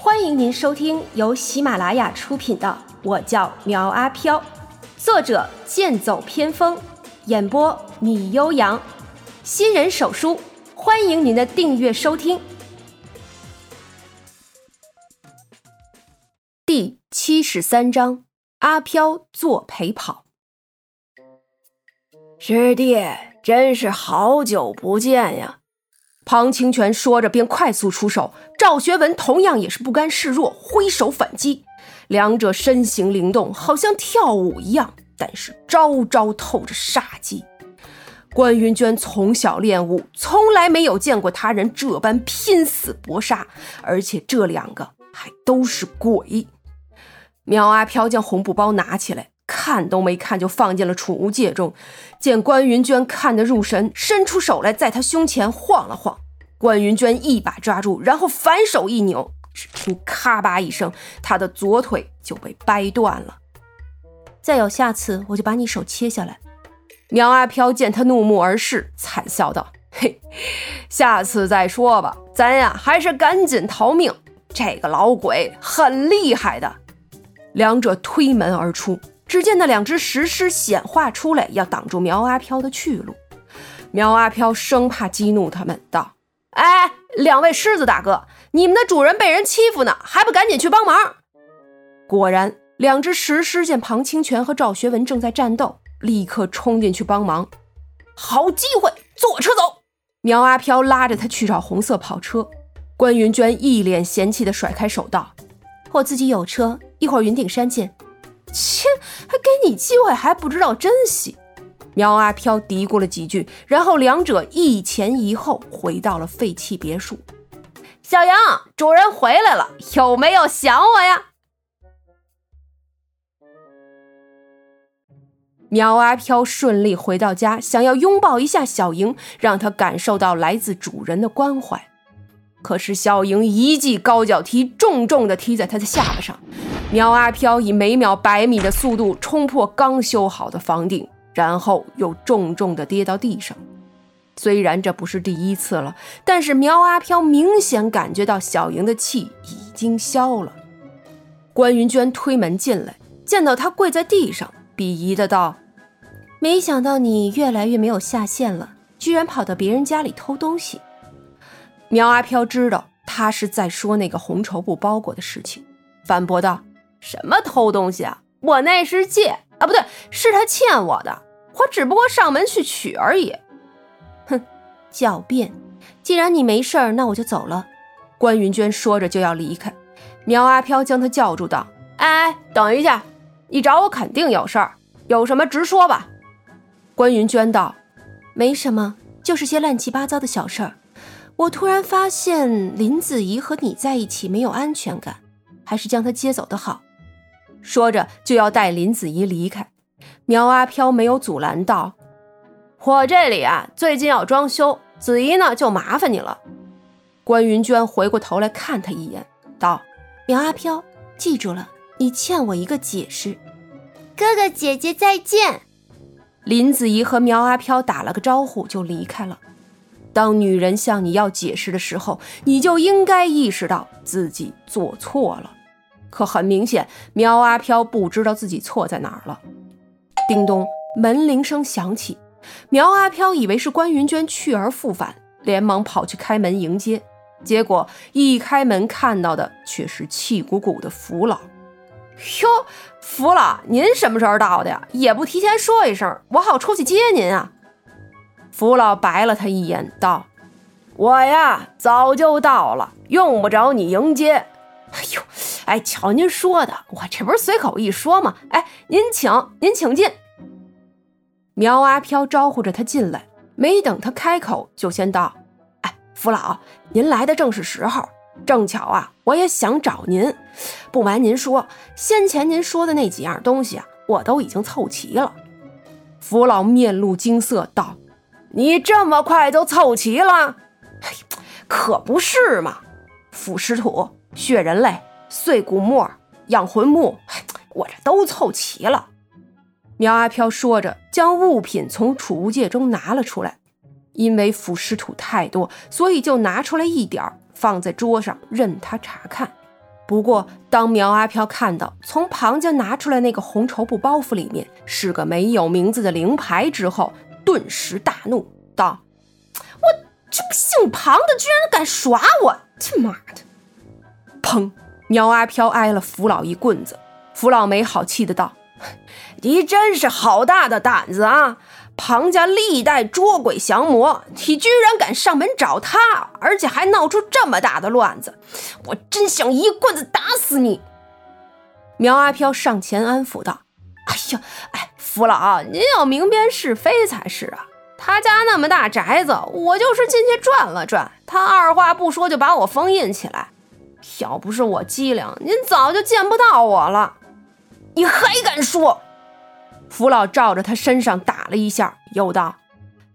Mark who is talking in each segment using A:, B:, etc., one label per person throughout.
A: 欢迎您收听由喜马拉雅出品的《我叫苗阿飘》，作者剑走偏锋，演播米悠扬，新人手书，欢迎您的订阅收听。第七十三章：阿飘做陪跑。
B: 师弟，真是好久不见呀！
A: 庞清泉说着，便快速出手。赵学文同样也是不甘示弱，挥手反击。两者身形灵动，好像跳舞一样，但是招招透着杀机。关云娟从小练武，从来没有见过他人这般拼死搏杀，而且这两个还都是鬼。苗阿飘将红布包拿起来，看都没看就放进了储物戒中。见关云娟看得入神，伸出手来，在他胸前晃了晃。关云娟一把抓住，然后反手一扭，只听咔吧一声，他的左腿就被掰断了。再有下次，我就把你手切下来。苗阿飘见他怒目而视，惨笑道：“嘿，下次再说吧，咱呀还是赶紧逃命。这个老鬼很厉害的。”两者推门而出。只见那两只石狮显化出来，要挡住苗阿飘的去路。苗阿飘生怕激怒他们，道：“哎，两位狮子大哥，你们的主人被人欺负呢，还不赶紧去帮忙？”果然，两只石狮见庞清泉和赵学文正在战斗，立刻冲进去帮忙。好机会，坐车走！苗阿飘拉着他去找红色跑车。关云娟一脸嫌弃地甩开手道：“我自己有车，一会儿云顶山见。”切，还给你机会还不知道珍惜！苗阿飘嘀咕了几句，然后两者一前一后回到了废弃别墅。小杨，主人回来了，有没有想我呀？苗阿飘顺利回到家，想要拥抱一下小莹，让她感受到来自主人的关怀。可是小莹一记高脚踢，重重的踢在他的下巴上。苗阿飘以每秒百米的速度冲破刚修好的房顶，然后又重重地跌到地上。虽然这不是第一次了，但是苗阿飘明显感觉到小莹的气已经消了。关云娟推门进来，见到他跪在地上，鄙夷的道：“没想到你越来越没有下限了，居然跑到别人家里偷东西。”苗阿飘知道他是在说那个红绸布包裹的事情，反驳道。什么偷东西啊！我那是借啊，不对，是他欠我的，我只不过上门去取而已。哼，狡辩！既然你没事儿，那我就走了。关云娟说着就要离开，苗阿飘将她叫住道：“哎，等一下，你找我肯定有事儿，有什么直说吧。”关云娟道：“没什么，就是些乱七八糟的小事儿。我突然发现林子怡和你在一起没有安全感，还是将她接走的好。”说着就要带林子怡离开，苗阿飘没有阻拦道：“我这里啊，最近要装修，子怡呢就麻烦你了。”关云娟回过头来看他一眼，道：“苗阿飘，记住了，你欠我一个解释。”
C: 哥哥姐姐再见。
A: 林子怡和苗阿飘打了个招呼就离开了。当女人向你要解释的时候，你就应该意识到自己做错了。可很明显，苗阿飘不知道自己错在哪儿了。叮咚，门铃声响起。苗阿飘以为是关云娟去而复返，连忙跑去开门迎接。结果一开门看到的却是气鼓鼓的福老。哟，福老，您什么时候到的呀？也不提前说一声，我好出去接您啊。福老白了他一眼，道：“我呀，早就到了，用不着你迎接。”哎呦，哎，瞧您说的，我这不是随口一说吗？哎，您请，您请进。苗阿飘招呼着他进来，没等他开口，就先道：“哎，福老，您来的正是时候，正巧啊，我也想找您。不瞒您说，先前您说的那几样东西啊，我都已经凑齐了。”福老面露惊色道：“你这么快就凑齐了？哎，可不是嘛，腐尸土。”血人类、碎骨沫、养魂木，我这都凑齐了。苗阿飘说着，将物品从储物戒中拿了出来。因为腐尸土太多，所以就拿出来一点放在桌上，任他查看。不过，当苗阿飘看到从庞家拿出来那个红绸布包袱里面是个没有名字的灵牌之后，顿时大怒，道：“我这个姓庞的居然敢耍我！他妈的！”砰！苗阿飘挨了福老一棍子。福老没好气的道：“
B: 你真是好大的胆子啊！庞家历代捉鬼降魔，你居然敢上门找他，而且还闹出这么大的乱子！我真想一棍子打死你！”
A: 苗阿飘上前安抚道：“哎呀，哎，福老，您要明辨是非才是啊！他家那么大宅子，我就是进去转了转，他二话不说就把我封印起来。要不是我机灵，您早就见不到我了。”
B: 你还敢说？
A: 福老照着他身上打了一下，又道：“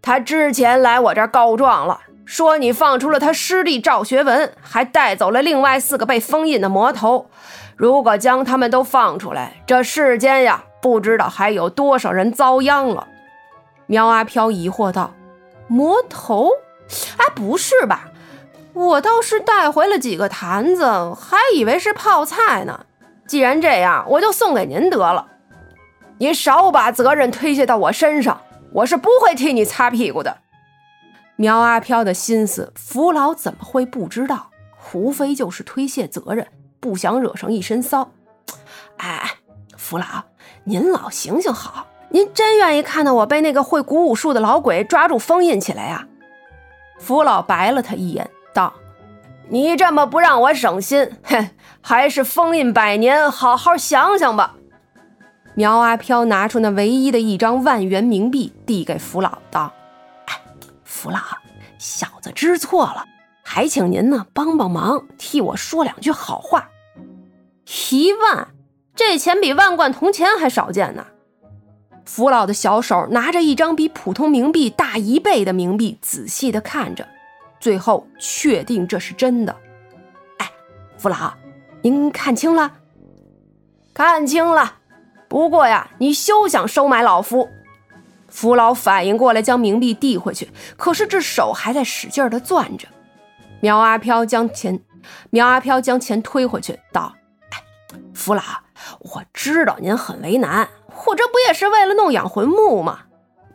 B: 他之前来我这儿告状了，说你放出了他师弟赵学文，还带走了另外四个被封印的魔头。如果将他们都放出来，这世间呀，不知道还有多少人遭殃了。”
A: 苗阿飘疑惑道：“魔头？哎，不是吧？我倒是带回了几个坛子，还以为是泡菜呢。”既然这样，我就送给您得了。
B: 你少把责任推卸到我身上，我是不会替你擦屁股的。
A: 苗阿飘的心思，福老怎么会不知道？无非就是推卸责任，不想惹上一身骚。哎，福老，您老行行好，您真愿意看到我被那个会古武术的老鬼抓住封印起来呀？
B: 福老白了他一眼，道。你这么不让我省心，哼，还是封印百年，好好想想吧。
A: 苗阿飘拿出那唯一的一张万元冥币，递给福老道：“哎，福老，小子知错了，还请您呢帮帮忙，替我说两句好话。一万，这钱比万贯铜钱还少见呢。”福老的小手拿着一张比普通冥币大一倍的冥币，仔细的看着。最后确定这是真的。哎，福老，您看清了？
B: 看清了。不过呀，你休想收买老夫。
A: 福老反应过来，将冥币递回去，可是这手还在使劲的攥着。苗阿飘将钱，苗阿飘将钱推回去，道：“哎，福老，我知道您很为难，我这不也是为了弄养魂木吗？”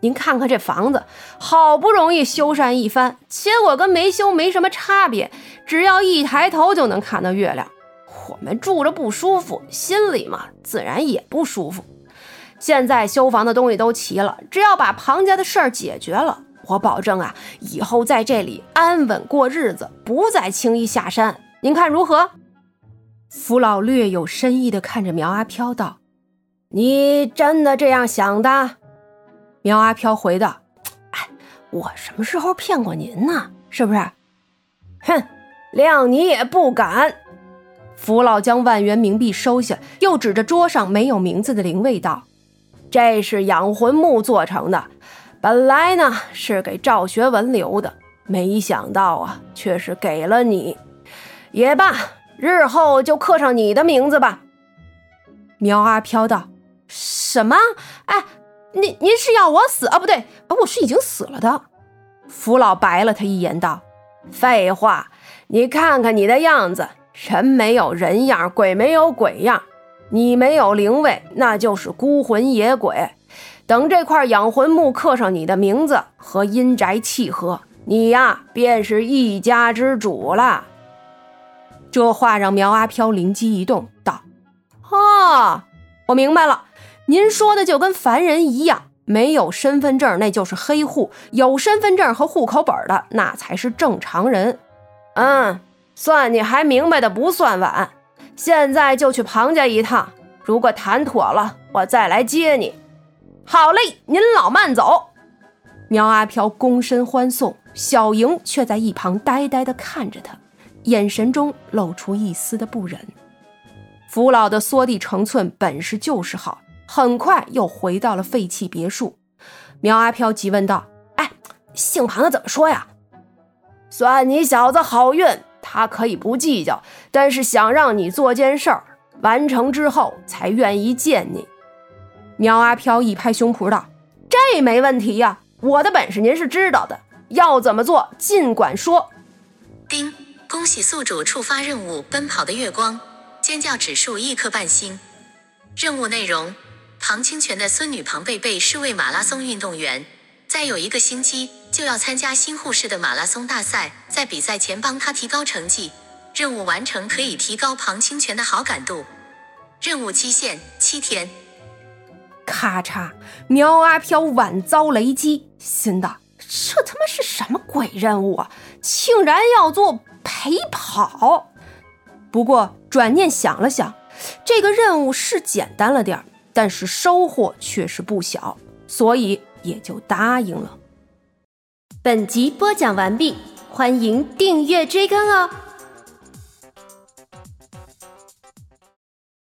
A: 您看看这房子，好不容易修缮一番，结果跟没修没什么差别。只要一抬头就能看到月亮，我们住着不舒服，心里嘛自然也不舒服。现在修房的东西都齐了，只要把庞家的事儿解决了，我保证啊，以后在这里安稳过日子，不再轻易下山。您看如何？福老略有深意的看着苗阿飘道：“
B: 你真的这样想的？”
A: 苗阿飘回道：“哎，我什么时候骗过您呢？是不是？”
B: 哼，谅你也不敢。
A: 福老将万元冥币收下，又指着桌上没有名字的灵位道：“
B: 这是养魂木做成的，本来呢是给赵学文留的，没想到啊，却是给了你。也罢，日后就刻上你的名字吧。”
A: 苗阿飘道：“什么？哎。”您您是要我死啊？不对，我是已经死了的。
B: 福老白了他一眼，道：“废话，你看看你的样子，人没有人样，鬼没有鬼样。你没有灵位，那就是孤魂野鬼。等这块养魂木刻上你的名字，和阴宅契合，你呀便是一家之主了。”
A: 这话让苗阿飘灵机一动，道：“哦，我明白了。”您说的就跟凡人一样，没有身份证那就是黑户，有身份证和户口本的那才是正常人。
B: 嗯，算你还明白的不算晚。现在就去庞家一趟，如果谈妥了，我再来接你。
A: 好嘞，您老慢走。苗阿飘躬身欢送，小莹却在一旁呆呆地看着他，眼神中露出一丝的不忍。福老的缩地成寸本事就是好。很快又回到了废弃别墅，苗阿飘急问道：“哎，姓庞的怎么说呀？”“
B: 算你小子好运，他可以不计较，但是想让你做件事儿，完成之后才愿意见你。”
A: 苗阿飘一拍胸脯道：“这没问题呀，我的本事您是知道的，要怎么做尽管说。”
D: 丁，恭喜宿主触发任务《奔跑的月光》，尖叫指数一颗半星。任务内容：庞清泉的孙女庞贝贝是位马拉松运动员，再有一个星期就要参加新护士的马拉松大赛，在比赛前帮她提高成绩。任务完成可以提高庞清泉的好感度。任务期限七天。
A: 咔嚓，苗阿飘晚遭雷击，心道：这他妈是什么鬼任务啊？竟然要做陪跑！不过转念想了想，这个任务是简单了点儿，但是收获却是不小，所以也就答应了。
C: 本集播讲完毕，欢迎订阅追更哦。